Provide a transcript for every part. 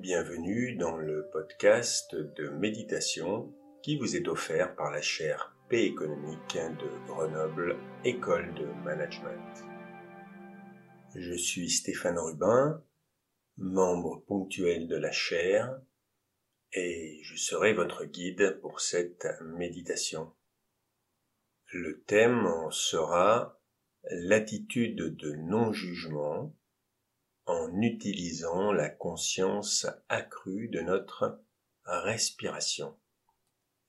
Bienvenue dans le podcast de méditation qui vous est offert par la chaire P économique de Grenoble École de Management. Je suis Stéphane Rubin, membre ponctuel de la chaire et je serai votre guide pour cette méditation. Le thème en sera l'attitude de non-jugement en utilisant la conscience accrue de notre respiration.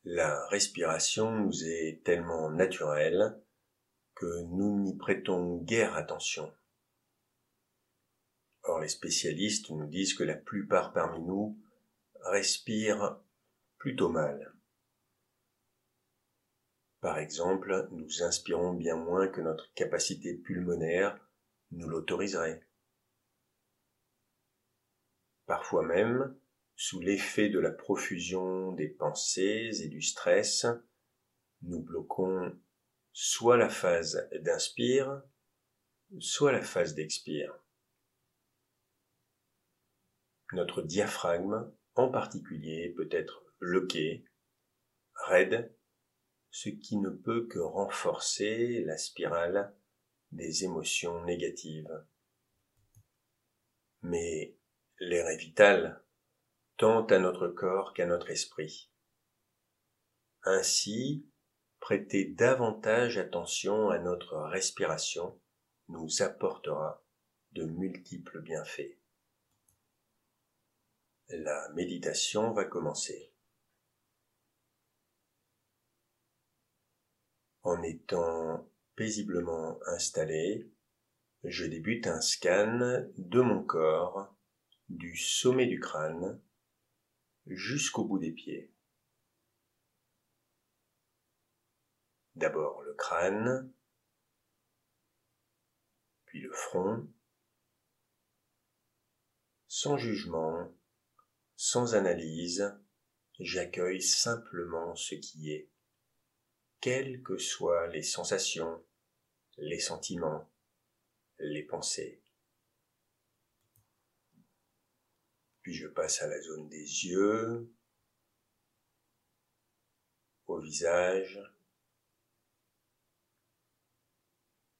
La respiration nous est tellement naturelle que nous n'y prêtons guère attention. Or les spécialistes nous disent que la plupart parmi nous respirent plutôt mal. Par exemple, nous inspirons bien moins que notre capacité pulmonaire nous l'autoriserait. Parfois même, sous l'effet de la profusion des pensées et du stress, nous bloquons soit la phase d'inspire, soit la phase d'expire. Notre diaphragme en particulier peut être bloqué, raide, ce qui ne peut que renforcer la spirale des émotions négatives. Mais L'air est vital, tant à notre corps qu'à notre esprit. Ainsi, prêter davantage attention à notre respiration nous apportera de multiples bienfaits. La méditation va commencer. En étant paisiblement installé, je débute un scan de mon corps du sommet du crâne jusqu'au bout des pieds. D'abord le crâne, puis le front, sans jugement, sans analyse, j'accueille simplement ce qui est, quelles que soient les sensations, les sentiments, les pensées. Puis je passe à la zone des yeux, au visage,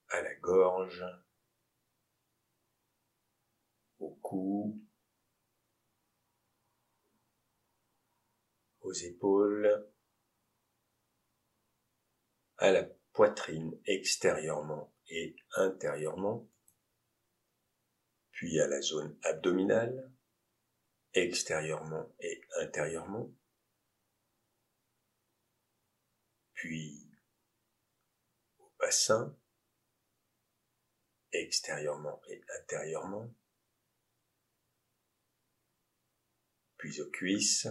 à la gorge, au cou, aux épaules, à la poitrine extérieurement et intérieurement, puis à la zone abdominale, extérieurement et intérieurement, puis au bassin, extérieurement et intérieurement, puis aux cuisses,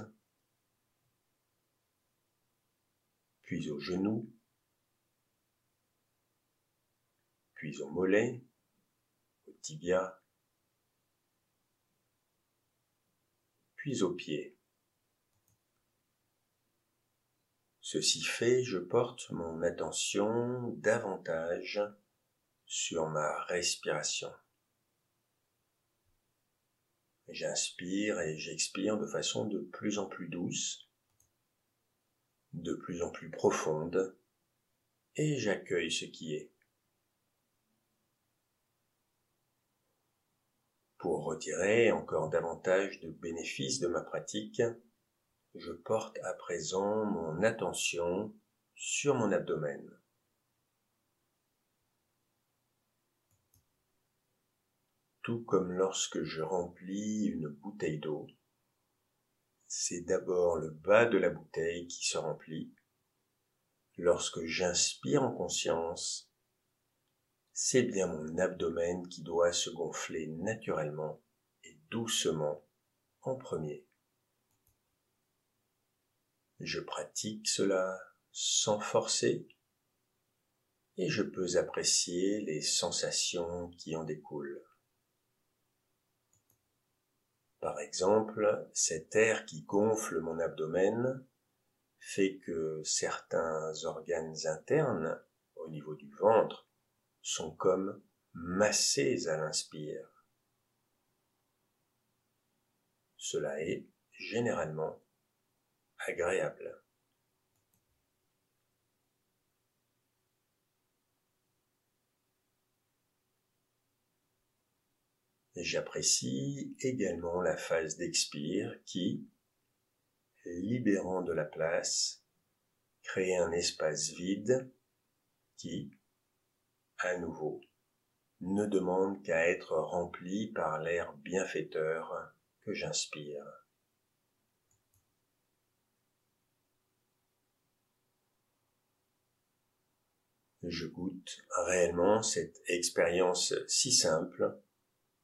puis aux genoux, puis aux mollets, aux tibias, aux. Ceci fait, je porte mon attention davantage sur ma respiration. J'inspire et j'expire de façon de plus en plus douce, de plus en plus profonde, et j'accueille ce qui est. Pour retirer encore davantage de bénéfices de ma pratique, je porte à présent mon attention sur mon abdomen. Tout comme lorsque je remplis une bouteille d'eau, c'est d'abord le bas de la bouteille qui se remplit. Lorsque j'inspire en conscience, c'est bien mon abdomen qui doit se gonfler naturellement et doucement en premier. Je pratique cela sans forcer et je peux apprécier les sensations qui en découlent. Par exemple, cet air qui gonfle mon abdomen fait que certains organes internes au niveau du ventre sont comme massés à l'inspire. cela est généralement agréable. J'apprécie également la phase d'expire qui, libérant de la place, crée un espace vide qui, à nouveau, ne demande qu'à être rempli par l'air bienfaiteur que j'inspire. Je goûte réellement cette expérience si simple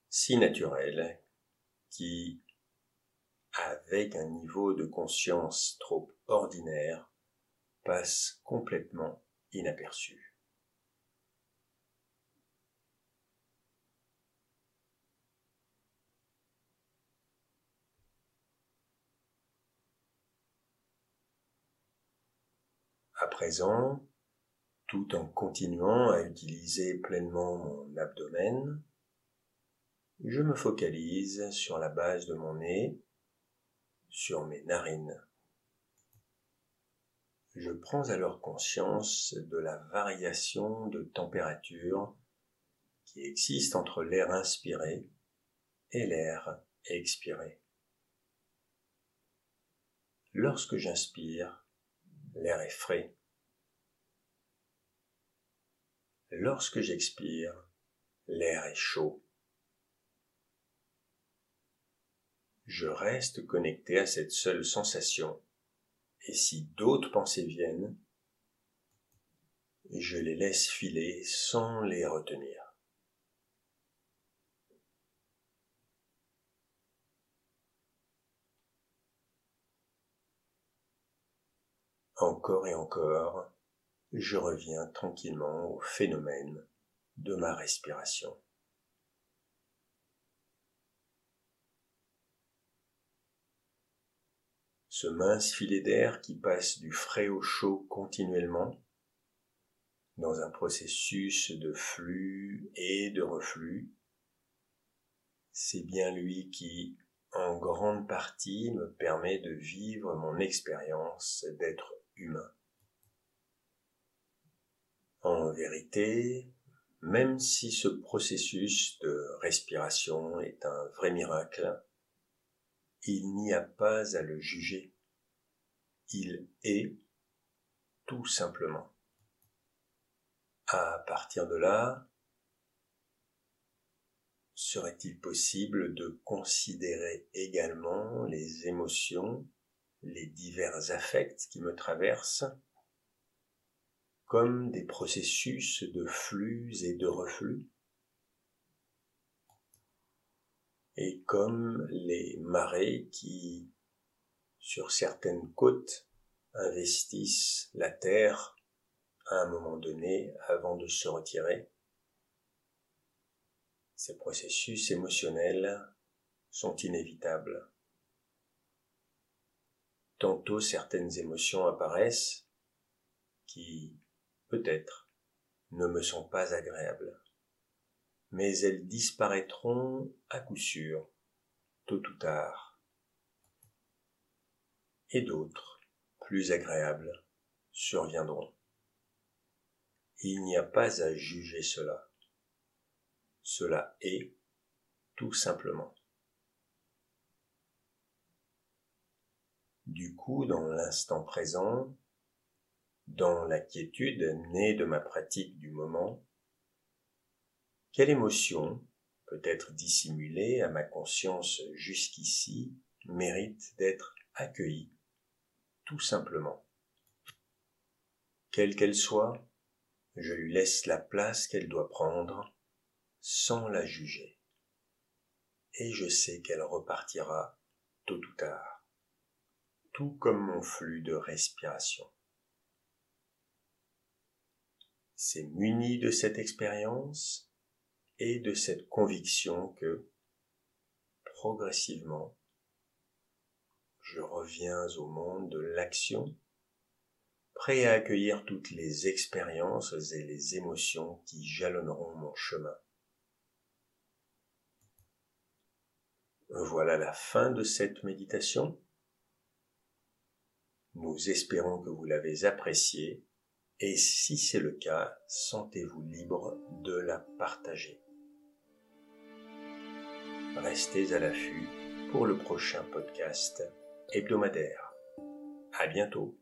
si naturel qui, avec un niveau de conscience trop ordinaire, passe complètement inaperçu. À présent, tout en continuant à utiliser pleinement mon abdomen, je me focalise sur la base de mon nez, sur mes narines. Je prends alors conscience de la variation de température qui existe entre l'air inspiré et l'air expiré. Lorsque j'inspire, l'air est frais. Lorsque j'expire, l'air est chaud. je reste connecté à cette seule sensation, et si d'autres pensées viennent, je les laisse filer sans les retenir. Encore et encore, je reviens tranquillement au phénomène de ma respiration. ce mince filet d'air qui passe du frais au chaud continuellement, dans un processus de flux et de reflux, c'est bien lui qui, en grande partie, me permet de vivre mon expérience d'être humain. En vérité, même si ce processus de respiration est un vrai miracle, il n'y a pas à le juger. Il est tout simplement. À partir de là, serait-il possible de considérer également les émotions, les divers affects qui me traversent, comme des processus de flux et de reflux et comme les marées qui, sur certaines côtes, investissent la terre à un moment donné avant de se retirer. Ces processus émotionnels sont inévitables. Tantôt certaines émotions apparaissent qui, peut-être, ne me sont pas agréables mais elles disparaîtront à coup sûr, tôt ou tard. Et d'autres, plus agréables, surviendront. Il n'y a pas à juger cela. Cela est tout simplement. Du coup, dans l'instant présent, dans la quiétude née de ma pratique du moment, quelle émotion, peut-être dissimulée à ma conscience jusqu'ici, mérite d'être accueillie, tout simplement Quelle qu'elle soit, je lui laisse la place qu'elle doit prendre, sans la juger. Et je sais qu'elle repartira tôt ou tard, tout comme mon flux de respiration. C'est muni de cette expérience et de cette conviction que, progressivement, je reviens au monde de l'action, prêt à accueillir toutes les expériences et les émotions qui jalonneront mon chemin. Voilà la fin de cette méditation. Nous espérons que vous l'avez appréciée et si c'est le cas, sentez-vous libre de la partager. Restez à l'affût pour le prochain podcast hebdomadaire. À bientôt.